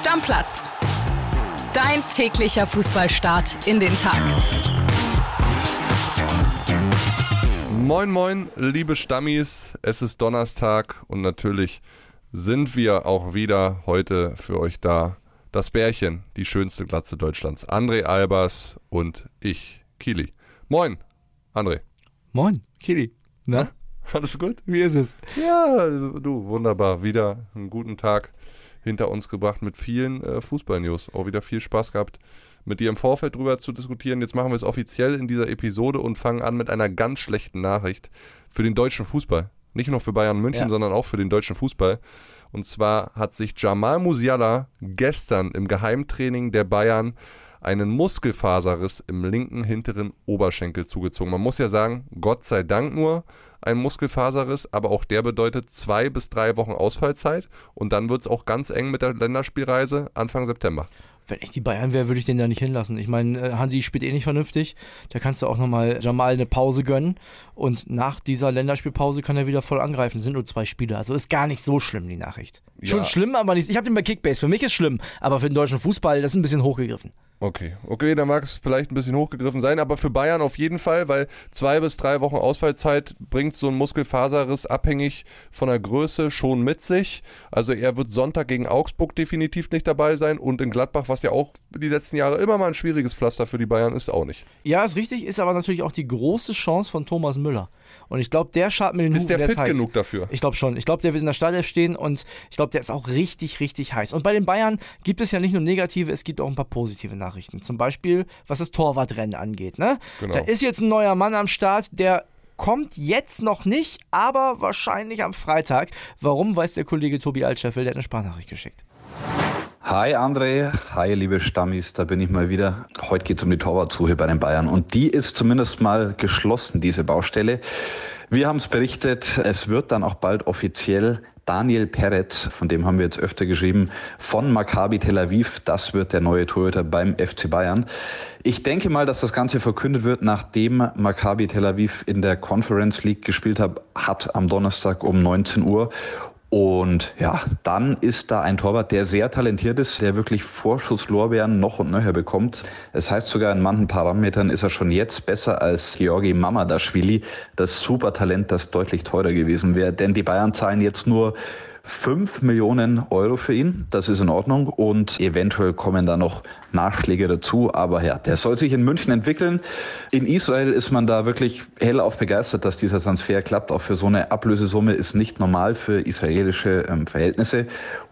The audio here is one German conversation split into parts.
Stammplatz. Dein täglicher Fußballstart in den Tag. Moin, moin, liebe Stammis. Es ist Donnerstag und natürlich sind wir auch wieder heute für euch da. Das Bärchen, die schönste Glatze Deutschlands. André Albers und ich, Kili. Moin, André. Moin, Kili. Na? Alles gut? Wie ist es? Ja, du, wunderbar. Wieder einen guten Tag hinter uns gebracht mit vielen äh, Fußball-News. Auch wieder viel Spaß gehabt, mit dir im Vorfeld drüber zu diskutieren. Jetzt machen wir es offiziell in dieser Episode und fangen an mit einer ganz schlechten Nachricht für den deutschen Fußball. Nicht nur für Bayern München, Ja. sondern auch für den deutschen Fußball. Und zwar hat sich Jamal Musiala gestern im Geheimtraining der Bayern einen Muskelfaserriss im linken hinteren Oberschenkel zugezogen. Man muss ja sagen, Gott sei Dank nur ein Muskelfaserriss, aber auch der bedeutet zwei bis drei Wochen Ausfallzeit und dann wird es auch ganz eng mit der Länderspielreise Anfang September. Wenn ich die Bayern wäre, würde ich den da nicht hinlassen. Ich meine, äh, Hansi spielt eh nicht vernünftig. Da kannst du auch nochmal Jamal eine Pause gönnen. Und nach dieser Länderspielpause kann er wieder voll angreifen. Sind nur zwei Spiele. Also ist gar nicht so schlimm, die Nachricht. Ja. Schon schlimm, aber nicht. Ich habe den bei Kickbase. Für mich ist schlimm. Aber für den deutschen Fußball, das ist ein bisschen hochgegriffen. Okay, okay, da mag es vielleicht ein bisschen hochgegriffen sein, aber für Bayern auf jeden Fall, weil zwei bis drei Wochen Ausfallzeit bringt so ein Muskelfaserriss abhängig von der Größe schon mit sich. Also er wird Sonntag gegen Augsburg definitiv nicht dabei sein und in Gladbach, was ja auch die letzten Jahre immer mal ein schwieriges Pflaster für die Bayern ist, auch nicht. Ja, ist richtig. Ist aber natürlich auch die große Chance von Thomas Müller. Und ich glaube, der schaut mir den Ist Hufen, der ist fit heiß. genug dafür? Ich glaube schon. Ich glaube, der wird in der Startelf stehen und ich glaube, der ist auch richtig, richtig heiß. Und bei den Bayern gibt es ja nicht nur negative, es gibt auch ein paar positive Nachrichten. Zum Beispiel, was das Torwartrennen angeht. Ne? Genau. Da ist jetzt ein neuer Mann am Start, der kommt jetzt noch nicht, aber wahrscheinlich am Freitag. Warum, weiß der Kollege Tobi Altscheffel, der hat eine Sprachnachricht geschickt. Hi André, hi liebe Stammis, da bin ich mal wieder. Heute geht es um die Torwartsuche bei den Bayern und die ist zumindest mal geschlossen, diese Baustelle. Wir haben es berichtet, es wird dann auch bald offiziell Daniel Peretz, von dem haben wir jetzt öfter geschrieben, von Maccabi Tel Aviv, das wird der neue Torhüter beim FC Bayern. Ich denke mal, dass das Ganze verkündet wird, nachdem Maccabi Tel Aviv in der Conference League gespielt hat, hat am Donnerstag um 19 Uhr. Und ja, dann ist da ein Torwart, der sehr talentiert ist, der wirklich Vorschusslorbeeren noch und nöcher bekommt. Es heißt sogar, in manchen Parametern ist er schon jetzt besser als Georgi Mamadashvili, das Supertalent, das deutlich teurer gewesen wäre. Denn die Bayern zahlen jetzt nur 5 Millionen Euro für ihn. Das ist in Ordnung. Und eventuell kommen da noch Nachschläge dazu. Aber ja, der soll sich in München entwickeln. In Israel ist man da wirklich hellauf begeistert, dass dieser Transfer klappt. Auch für so eine Ablösesumme ist nicht normal für israelische ähm, Verhältnisse.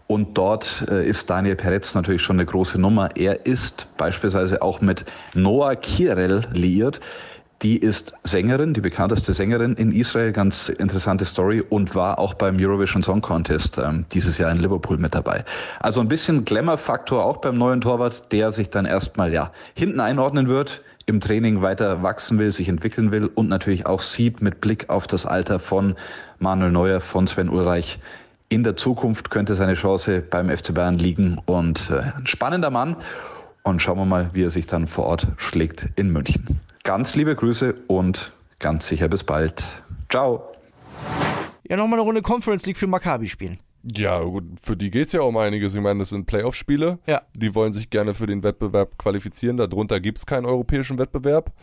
Und dort äh, ist Daniel Peretz natürlich schon eine große Nummer. Er ist beispielsweise auch mit Noah Kirel liiert. Die ist Sängerin, die bekannteste Sängerin in Israel, ganz interessante Story und war auch beim Eurovision Song Contest ähm, dieses Jahr in Liverpool mit dabei. Also ein bisschen Glamour-Faktor auch beim neuen Torwart, der sich dann erstmal ja hinten einordnen wird, im Training weiter wachsen will, sich entwickeln will und natürlich auch sieht mit Blick auf das Alter von Manuel Neuer, von Sven Ulreich. In der Zukunft könnte seine Chance beim FC Bayern liegen und äh, ein spannender Mann. Und schauen wir mal, wie er sich dann vor Ort schlägt in München. Ganz liebe Grüße und ganz sicher bis bald. Ciao. Ja, nochmal eine Runde Conference League für Maccabi spielen. Ja, gut, für die geht es ja um einiges. Ich meine, das sind Playoff-Spiele. Ja. Die wollen sich gerne für den Wettbewerb qualifizieren. Darunter gibt es keinen europäischen Wettbewerb.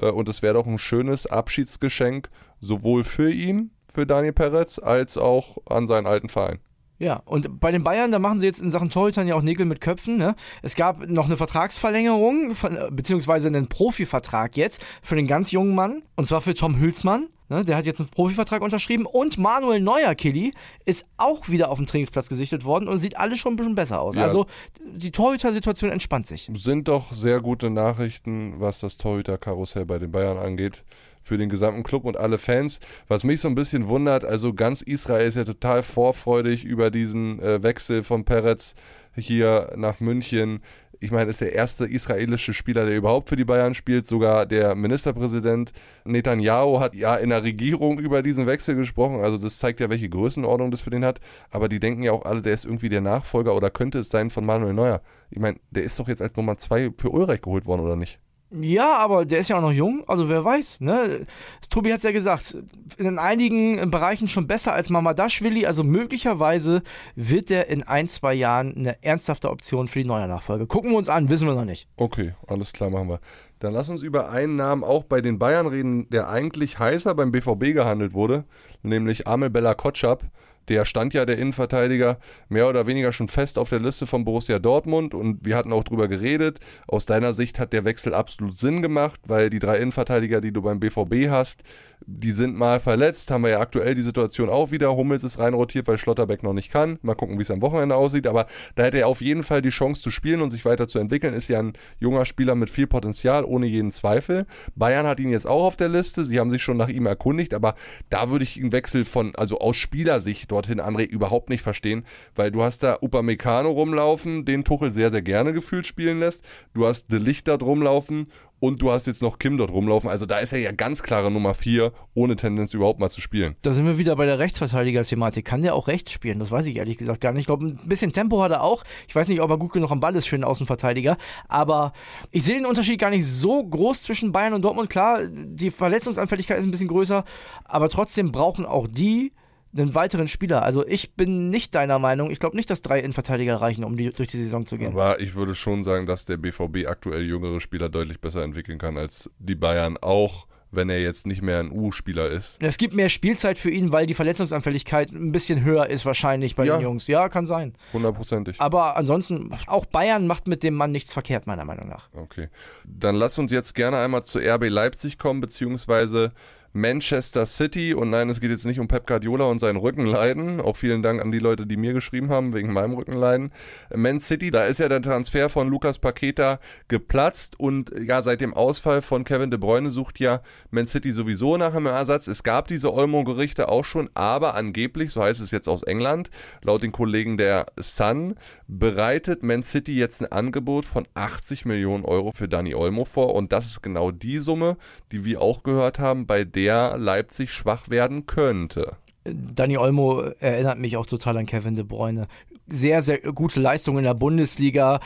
Äh, Und es wäre doch ein schönes Abschiedsgeschenk, sowohl für ihn, für Daniel Peretz, als auch an seinen alten Verein. Ja, und bei den Bayern, da machen sie jetzt in Sachen Torhütern ja auch Nägel mit Köpfen. Ne? Es gab noch eine Vertragsverlängerung, von, äh, beziehungsweise einen Profivertrag jetzt für den ganz jungen Mann, und zwar für Tom Hülsmann. Ne? Der hat jetzt einen Profivertrag unterschrieben. Und Manuel Neuer, Killy, ist auch wieder auf dem Trainingsplatz gesichtet worden und sieht alles schon ein bisschen besser aus. Ja. Also die Torhüter-Situation entspannt sich. Sind doch sehr gute Nachrichten, was das Torhüter-Karussell bei den Bayern angeht. Für den gesamten Club und alle Fans. Was mich so ein bisschen wundert, also ganz Israel ist ja total vorfreudig über diesen äh, Wechsel von Peretz hier nach München. Ich meine, ist der erste israelische Spieler, der überhaupt für die Bayern spielt. Sogar der Ministerpräsident Netanyahu hat ja in der Regierung über diesen Wechsel gesprochen. Also das zeigt ja, welche Größenordnung das für den hat. Aber die denken ja auch alle, der ist irgendwie der Nachfolger oder könnte es sein von Manuel Neuer. Ich meine, der ist doch jetzt als Nummer zwei für Ulreich geholt worden, oder nicht? Ja, aber der ist ja auch noch jung, also wer weiß. Ne? Tobi hat es ja gesagt, in einigen Bereichen schon besser als Mamadashvili, also möglicherweise wird der in ein, zwei Jahren eine ernsthafte Option für die neue Nachfolge. Gucken wir uns an, wissen wir noch nicht. Okay, alles klar, machen wir. Dann lass uns über einen Namen auch bei den Bayern reden, der eigentlich heißer beim BVB gehandelt wurde, nämlich Amel Bella Kotschap der stand ja der Innenverteidiger mehr oder weniger schon fest auf der Liste von Borussia Dortmund und wir hatten auch drüber geredet. Aus deiner Sicht hat der Wechsel absolut Sinn gemacht, weil die drei Innenverteidiger, die du beim BVB hast, die sind mal verletzt, haben wir ja aktuell die Situation auch wieder. Hummels ist reinrotiert, weil Schlotterbeck noch nicht kann. Mal gucken, wie es am Wochenende aussieht. Aber da hätte er auf jeden Fall die Chance zu spielen und sich weiterzuentwickeln. Ist ja ein junger Spieler mit viel Potenzial, ohne jeden Zweifel. Bayern hat ihn jetzt auch auf der Liste. Sie haben sich schon nach ihm erkundigt, aber da würde ich einen Wechsel von, also aus Spielersicht dorthin, André, überhaupt nicht verstehen, weil du hast da Upamecano rumlaufen, den Tuchel sehr, sehr gerne gefühlt spielen lässt. Du hast De Lichter rumlaufen und du hast jetzt noch Kim dort rumlaufen. Also da ist er ja ganz klare Nummer 4, ohne Tendenz überhaupt mal zu spielen. Da sind wir wieder bei der Rechtsverteidiger-Thematik. Kann der auch rechts spielen? Das weiß ich ehrlich gesagt gar nicht. Ich glaube, ein bisschen Tempo hat er auch. Ich weiß nicht, ob er gut genug am Ball ist für einen Außenverteidiger. Aber ich sehe den Unterschied gar nicht so groß zwischen Bayern und Dortmund. Klar, die Verletzungsanfälligkeit ist ein bisschen größer, aber trotzdem brauchen auch die einen weiteren Spieler. Also ich bin nicht deiner Meinung. Ich glaube nicht, dass drei Innenverteidiger reichen, um die, durch die Saison zu gehen. Aber ich würde schon sagen, dass der BVB aktuell jüngere Spieler deutlich besser entwickeln kann als die Bayern auch wenn er jetzt nicht mehr ein U-Spieler ist. Es gibt mehr Spielzeit für ihn, weil die Verletzungsanfälligkeit ein bisschen höher ist wahrscheinlich bei ja. den Jungs. Ja, kann sein. Hundertprozentig. Aber ansonsten, auch Bayern macht mit dem Mann nichts verkehrt, meiner Meinung nach. Okay. Dann lass uns jetzt gerne einmal zu RB Leipzig kommen, beziehungsweise Manchester City. Und nein, es geht jetzt nicht um Pep Guardiola und sein Rückenleiden. Auch vielen Dank an die Leute, die mir geschrieben haben, wegen meinem Rückenleiden. Man City, da ist ja der Transfer von Lukas Paqueta geplatzt. Und ja, seit dem Ausfall von Kevin De Bruyne sucht ja Man City sowieso nach einem Ersatz. Es gab diese Olmo-Gerichte auch schon, aber angeblich, so heißt es jetzt aus England, laut den Kollegen der Sun, bereitet Man City jetzt ein Angebot von 80 Millionen Euro für Dani Olmo vor. Und das ist genau die Summe, die wir auch gehört haben, bei der der Leipzig schwach werden könnte. Dani Olmo erinnert mich auch total an Kevin De Bruyne. Sehr, sehr gute Leistung in der Bundesliga.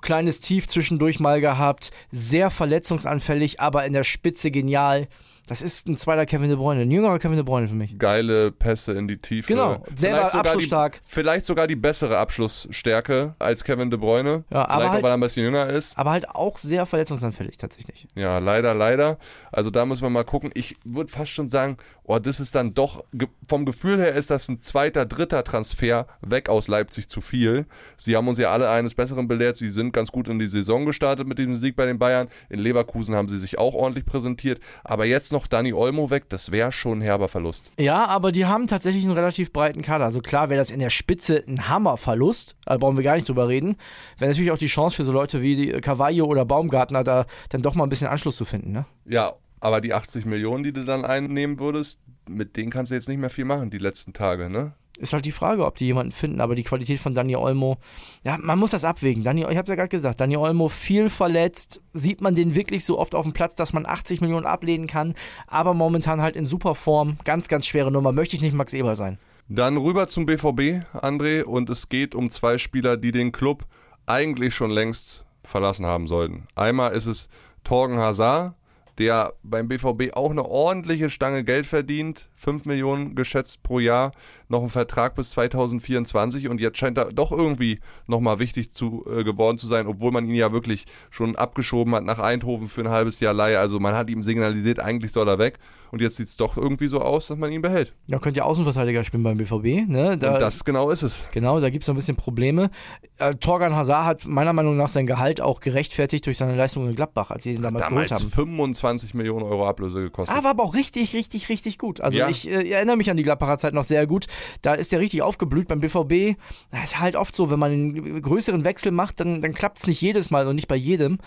Kleines Tief zwischendurch mal gehabt. Sehr verletzungsanfällig, aber in der Spitze genial. Das ist ein zweiter Kevin De Bruyne, ein jüngerer Kevin De Bruyne für mich. Geile Pässe in die Tiefe. Genau, sehr abschlussstark. Die, vielleicht sogar die bessere Abschlussstärke als Kevin De Bruyne. Ja, vielleicht halt, weil er ein bisschen jünger ist. Aber halt auch sehr verletzungsanfällig tatsächlich. Ja, leider, leider. Also da müssen wir mal gucken. Ich würde fast schon sagen, oh, das ist dann doch, vom Gefühl her ist das ein zweiter, dritter Transfer weg aus Leipzig zu viel. Sie haben uns ja alle eines Besseren belehrt. Sie sind ganz gut in die Saison gestartet mit diesem Sieg bei den Bayern. In Leverkusen haben sie sich auch ordentlich präsentiert. Aber jetzt noch Dani Olmo weg, das wäre schon ein herber Verlust. Ja, aber die haben tatsächlich einen relativ breiten Kader. Also klar wäre das in der Spitze ein Hammerverlust. Da brauchen wir gar nicht drüber reden. Wäre natürlich auch die Chance für so Leute wie Carvalho oder Baumgartner da dann doch mal ein bisschen Anschluss zu finden. Ne? Ja, aber die 80 Millionen, die du dann einnehmen würdest, mit denen kannst du jetzt nicht mehr viel machen die letzten Tage, ne? Ist halt die Frage, ob die jemanden finden, aber die Qualität von Daniel Olmo, ja, man muss das abwägen. Daniel, ich habe ja gerade gesagt, Daniel Olmo viel verletzt, sieht man den wirklich so oft auf dem Platz, dass man 80 Millionen ablehnen kann, aber momentan halt in super Form, ganz, ganz schwere Nummer, möchte ich nicht Max Eber sein. Dann rüber zum BVB, André, und es geht um zwei Spieler, die den Club eigentlich schon längst verlassen haben sollten. Einmal ist es Torgen Hazard, der beim BVB auch eine ordentliche Stange Geld verdient, 5 Millionen geschätzt pro Jahr, noch einen Vertrag bis 2024 und jetzt scheint er doch irgendwie nochmal wichtig zu, äh, geworden zu sein, obwohl man ihn ja wirklich schon abgeschoben hat nach Eindhoven für ein halbes Jahr Leihe. Also man hat ihm signalisiert, eigentlich soll er weg und jetzt sieht es doch irgendwie so aus, dass man ihn behält. Ja, könnte ja Außenverteidiger spielen beim BVB. Ne? Da, und das genau ist es. Genau, da gibt es noch ein bisschen Probleme. Äh, Torgan Hazard hat meiner Meinung nach sein Gehalt auch gerechtfertigt durch seine Leistung in Gladbach, als sie ihn damals, damals geholt haben. 25 Millionen Euro Ablöse gekostet. Ah, war aber auch richtig, richtig, richtig gut. Also ja. ich äh, erinnere mich an die Gladbacher Zeit noch sehr gut. Da ist der richtig aufgeblüht beim BVB. Das ist halt oft so, wenn man einen größeren Wechsel macht, dann, dann klappt es nicht jedes Mal und nicht bei jedem.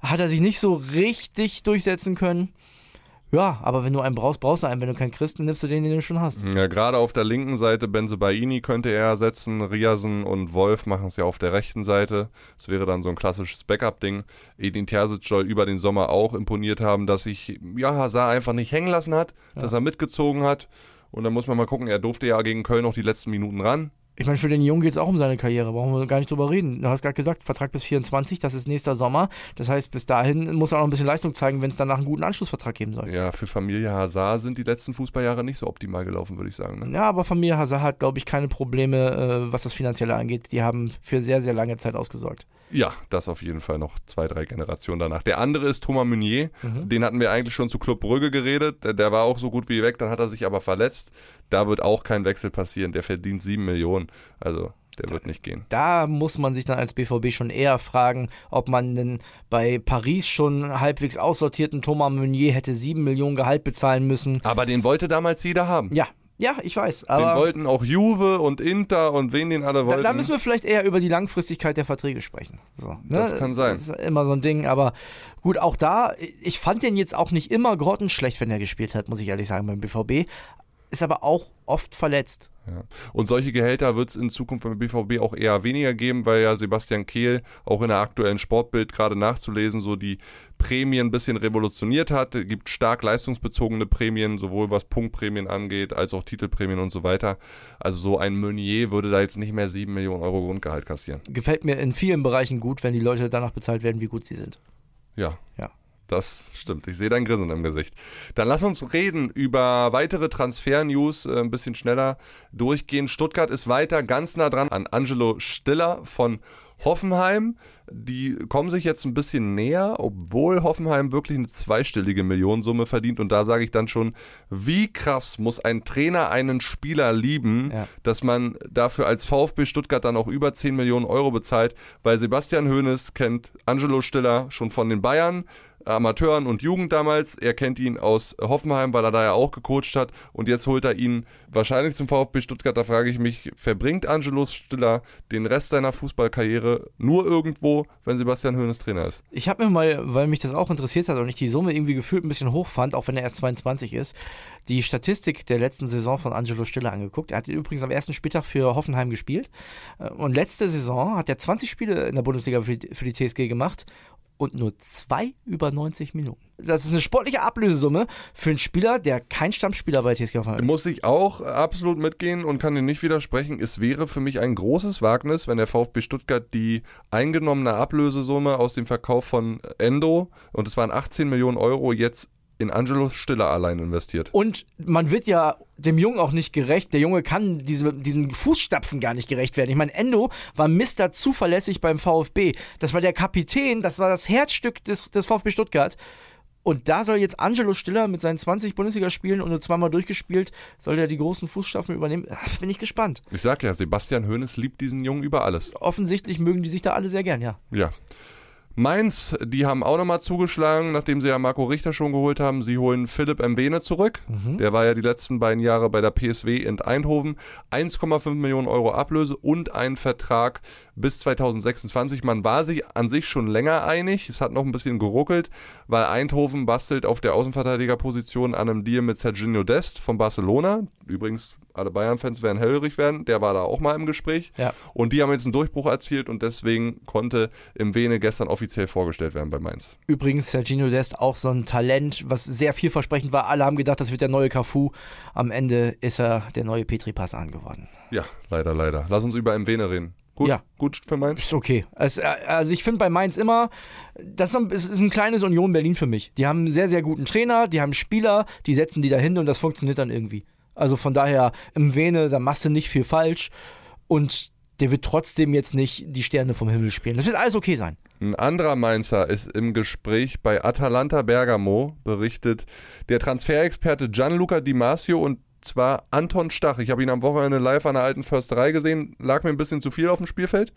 Hat er sich nicht so richtig durchsetzen können. Ja, aber wenn du einen brauchst, brauchst du einen. Wenn du keinen kriegst, nimmst du den, den du schon hast. Ja, gerade auf der linken Seite Benze Baini könnte er ersetzen. Riasen und Wolf machen es ja auf der rechten Seite. Das wäre dann so ein klassisches Backup-Ding. Edin Terzic soll über den Sommer auch imponiert haben, dass sich ja, Hazard einfach nicht hängen lassen hat, ja. dass er mitgezogen hat. Und dann muss man mal gucken, er durfte ja gegen Köln noch die letzten Minuten ran. Ich meine, für den Jungen geht es auch um seine Karriere, brauchen wir gar nicht drüber reden. Du hast gerade gesagt, Vertrag bis 24, das ist nächster Sommer. Das heißt, bis dahin muss er auch noch ein bisschen Leistung zeigen, wenn es danach einen guten Anschlussvertrag geben soll. Ja, für Familie Hazard sind die letzten Fußballjahre nicht so optimal gelaufen, würde ich sagen. Ne? Ja, aber Familie Hazard hat, glaube ich, keine Probleme, äh, was das Finanzielle angeht. Die haben für sehr, sehr lange Zeit ausgesorgt. Ja, das auf jeden Fall noch zwei, drei Generationen danach. Der andere ist Thomas Meunier. Mhm. Den hatten wir eigentlich schon zu Club Brügge geredet. Der, der war auch so gut wie weg, dann hat er sich aber verletzt. Da wird auch kein Wechsel passieren. Der verdient sieben Millionen. Also der wird nicht gehen. Da muss man sich dann als BVB schon eher fragen, ob man denn bei Paris schon halbwegs aussortierten Thomas Meunier hätte sieben Millionen Gehalt bezahlen müssen. Aber den wollte damals jeder haben. Ja, ja, ich weiß. Den wollten auch Juve und Inter und wen den alle da, wollten. da müssen wir vielleicht eher über die Langfristigkeit der Verträge sprechen. So, ne? Das kann sein. Das ist immer so ein Ding, aber gut, auch da, ich fand den jetzt auch nicht immer grottenschlecht, wenn er gespielt hat, muss ich ehrlich sagen, beim BVB. Ist aber auch oft verletzt. Ja. Und solche Gehälter wird es in Zukunft beim BVB auch eher weniger geben, weil ja Sebastian Kehl auch in der aktuellen Sportbild gerade nachzulesen so die Prämien ein bisschen revolutioniert hat. Es gibt stark leistungsbezogene Prämien, sowohl was Punktprämien angeht, als auch Titelprämien und so weiter. Also so ein Meunier würde da jetzt nicht mehr 7 Millionen Euro Grundgehalt kassieren. Gefällt mir in vielen Bereichen gut, wenn die Leute danach bezahlt werden, wie gut sie sind. Ja. Ja. Das stimmt. Ich sehe dein Grinsen im Gesicht. Dann lass uns reden über weitere Transfer-News, äh, ein bisschen schneller durchgehen. Stuttgart ist weiter ganz nah dran an Angelo Stiller von Hoffenheim. Die kommen sich jetzt ein bisschen näher, obwohl Hoffenheim wirklich eine zweistellige Millionensumme verdient. Und da sage ich dann schon, wie krass muss ein Trainer einen Spieler lieben, Ja. dass man dafür als VfB Stuttgart dann auch über 10 Millionen Euro bezahlt, weil Sebastian Hoeneß kennt Angelo Stiller schon von den Bayern. Amateuren und Jugend damals. Er kennt ihn aus Hoffenheim, weil er da ja auch gecoacht hat. Und jetzt holt er ihn wahrscheinlich zum VfB Stuttgart. Da frage ich mich, verbringt Angelo Stiller den Rest seiner Fußballkarriere nur irgendwo, wenn Sebastian Hoeneß Trainer ist? Ich habe mir mal, weil mich das auch interessiert hat und ich die Summe irgendwie gefühlt ein bisschen hoch fand, auch wenn er erst 22 ist, die Statistik der letzten Saison von Angelo Stiller angeguckt. Er hat übrigens am ersten Spieltag für Hoffenheim gespielt. Äh, Und letzte Saison hat er 20 Spiele in der Bundesliga für die TSG gemacht und nur zwei über 90 Minuten. Das ist eine sportliche Ablösesumme für einen Spieler, der kein Stammspieler bei TSG Hoffenheim ist. Muss ich auch absolut mitgehen und kann dir nicht widersprechen. Es wäre für mich ein großes Wagnis, wenn der VfB Stuttgart die eingenommene Ablösesumme aus dem Verkauf von Endo, und es waren 18 Millionen Euro, jetzt in Angelo Stiller allein investiert. Und man wird ja dem Jungen auch nicht gerecht. Der Junge kann diese, diesen Fußstapfen gar nicht gerecht werden. Ich meine, Endo war Mister zuverlässig beim VfB. Das war der Kapitän, das war das Herzstück des, des VfB Stuttgart. Und da soll jetzt Angelo Stiller mit seinen 20 Bundesligaspielen und nur zweimal durchgespielt, soll der die großen Fußstapfen übernehmen? Ach, Bin ich gespannt. Ich sag ja, Sebastian Hoeneß liebt diesen Jungen über alles. Offensichtlich mögen die sich da alle sehr gern, ja. Ja. Mainz, die haben auch nochmal zugeschlagen, nachdem sie ja Marco Richter schon geholt haben. Sie holen Philipp Mbene zurück. Der war ja die letzten beiden Jahre bei der PSW in Eindhoven. 1,5 Millionen Euro Ablöse und ein Vertrag bis 2026. Man war sich an sich schon länger einig. Es hat noch ein bisschen geruckelt, weil Eindhoven bastelt auf der Außenverteidigerposition an einem Deal mit Serginho Dest von Barcelona. Übrigens, alle Bayern-Fans werden hellhörig werden. Der war da auch mal im Gespräch. Ja. Und die haben jetzt einen Durchbruch erzielt und deswegen konnte im Vene gestern offiziell vorgestellt werden bei Mainz. Übrigens, Serginho Dest auch so ein Talent, was sehr vielversprechend war. Alle haben gedacht, das wird der neue Cafu. Am Ende ist er der neue Petri Passan geworden. Ja, leider, leider. Lass uns über Vene reden. Gut, Ja. gut für Mainz. Ist okay. Also, also ich finde bei Mainz immer, das ist ein- es ist ein kleines Union Berlin für mich. Die haben einen sehr, sehr guten Trainer, die haben Spieler, die setzen die dahin und das funktioniert dann irgendwie. Also von daher, im Vene, da machst du nicht viel falsch und der wird trotzdem jetzt nicht die Sterne vom Himmel spielen. Das wird alles okay sein. Ein anderer Mainzer ist im Gespräch bei Atalanta Bergamo, berichtet der Transferexperte Gianluca Di Masio und zwar Anton Stach. Ich habe ihn am Wochenende live an der alten Försterei gesehen. Lag mir ein bisschen zu viel auf dem Spielfeld.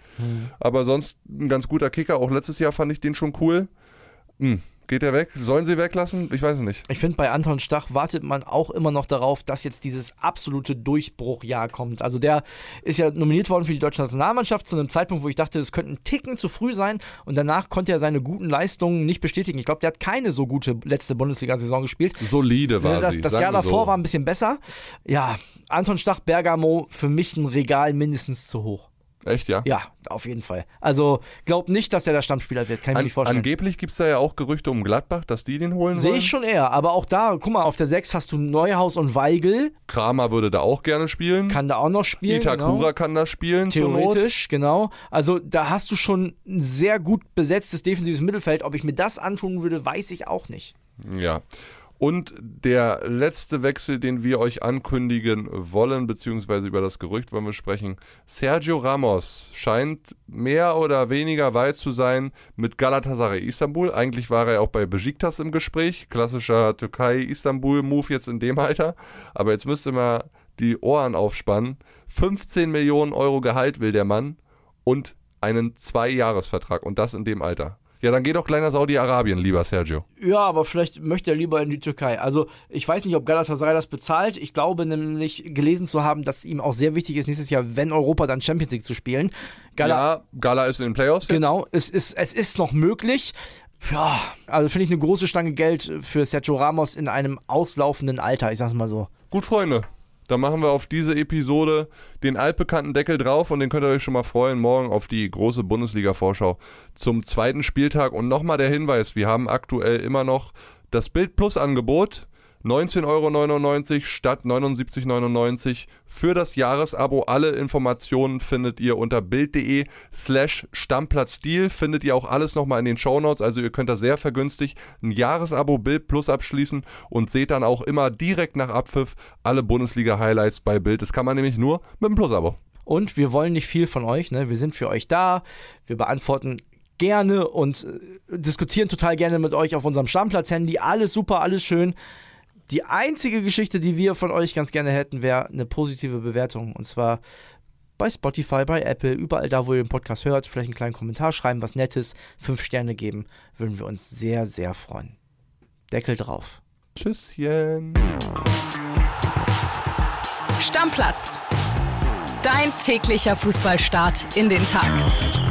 Aber sonst ein ganz guter Kicker. Auch letztes Jahr fand ich den schon cool. Hm. Geht er weg? Sollen sie weglassen? Ich weiß es nicht. Ich finde, bei Anton Stach wartet man auch immer noch darauf, dass jetzt dieses absolute Durchbruchjahr kommt. Also der ist ja nominiert worden für die deutsche Nationalmannschaft zu einem Zeitpunkt, wo ich dachte, das könnte ein Ticken zu früh sein. Und danach konnte er seine guten Leistungen nicht bestätigen. Ich glaube, der hat keine so gute letzte Bundesliga-Saison gespielt. Solide war das sie. das sagen Jahr davor so. war ein bisschen besser. Ja, Anton Stach, Bergamo, für mich ein Regal mindestens zu hoch. Echt, ja? Ja, auf jeden Fall. Also glaub nicht, dass er der Stammspieler wird. Kann ich mir An, nicht vorstellen. angeblich gibt es da ja auch Gerüchte um Gladbach, dass die den holen Sehe ich schon eher. Aber auch da, guck mal, auf der 6 hast du Neuhaus und Weigel. Kramer würde da auch gerne spielen. Kann da auch noch spielen. Itakura genau. kann da spielen. Theoretisch, genau. Also da hast du schon ein sehr gut besetztes defensives Mittelfeld. Ob ich mir das antun würde, weiß ich auch nicht. Ja. Und der letzte Wechsel, den wir euch ankündigen wollen, beziehungsweise über das Gerücht wollen wir sprechen. Sergio Ramos scheint mehr oder weniger weit zu sein mit Galatasaray Istanbul. Eigentlich war er auch bei Besiktas im Gespräch. Klassischer Türkei-Istanbul-Move jetzt in dem Alter. Aber jetzt müsste man die Ohren aufspannen. 15 Millionen Euro Gehalt will der Mann und einen Zwei-Jahres-Vertrag. Und das in dem Alter. Ja, dann geh doch kleiner Saudi-Arabien, lieber Sergio. Ja, aber vielleicht möchte er lieber in die Türkei. Also ich weiß nicht, ob Galatasaray das bezahlt. Ich glaube nämlich gelesen zu haben, dass ihm auch sehr wichtig ist, nächstes Jahr, wenn Europa dann Champions League zu spielen. Gala ja, Gala ist in den Playoffs jetzt. Genau, es ist, es ist noch möglich. Ja, also finde ich eine große Stange Geld für Sergio Ramos in einem auslaufenden Alter, ich sag's mal so. Gut, Freunde. Dann machen wir auf diese Episode den altbekannten Deckel drauf und den könnt ihr euch schon mal freuen. Morgen auf die große Bundesliga-Vorschau zum zweiten Spieltag. Und nochmal der Hinweis: Wir haben aktuell immer noch das Bild Plus Angebot. 19,99 Euro statt 79,99 Euro für das Jahresabo. Alle Informationen findet ihr unter bild.de slash Stammplatzdiehl. Findet ihr auch alles nochmal in den Shownotes. Also ihr könnt da sehr vergünstigt ein Jahresabo Bild Plus abschließen und seht dann auch immer direkt nach Abpfiff alle Bundesliga-Highlights bei Bild. Das kann man nämlich nur mit dem Plus-Abo. Und wir wollen nicht viel von euch, ne? Wir sind für euch da. Wir beantworten gerne und äh, diskutieren total gerne mit euch auf unserem Stammplatz-Handy. Alles super, alles schön. Die einzige Geschichte, die wir von euch ganz gerne hätten, wäre eine positive Bewertung. Und zwar bei Spotify, bei Apple, überall da, wo ihr den Podcast hört. Vielleicht einen kleinen Kommentar schreiben, was Nettes, fünf Sterne geben. Würden wir uns sehr, sehr freuen. Deckel drauf. Tschüsschen. Stammplatz. Dein täglicher Fußballstart in den Tag.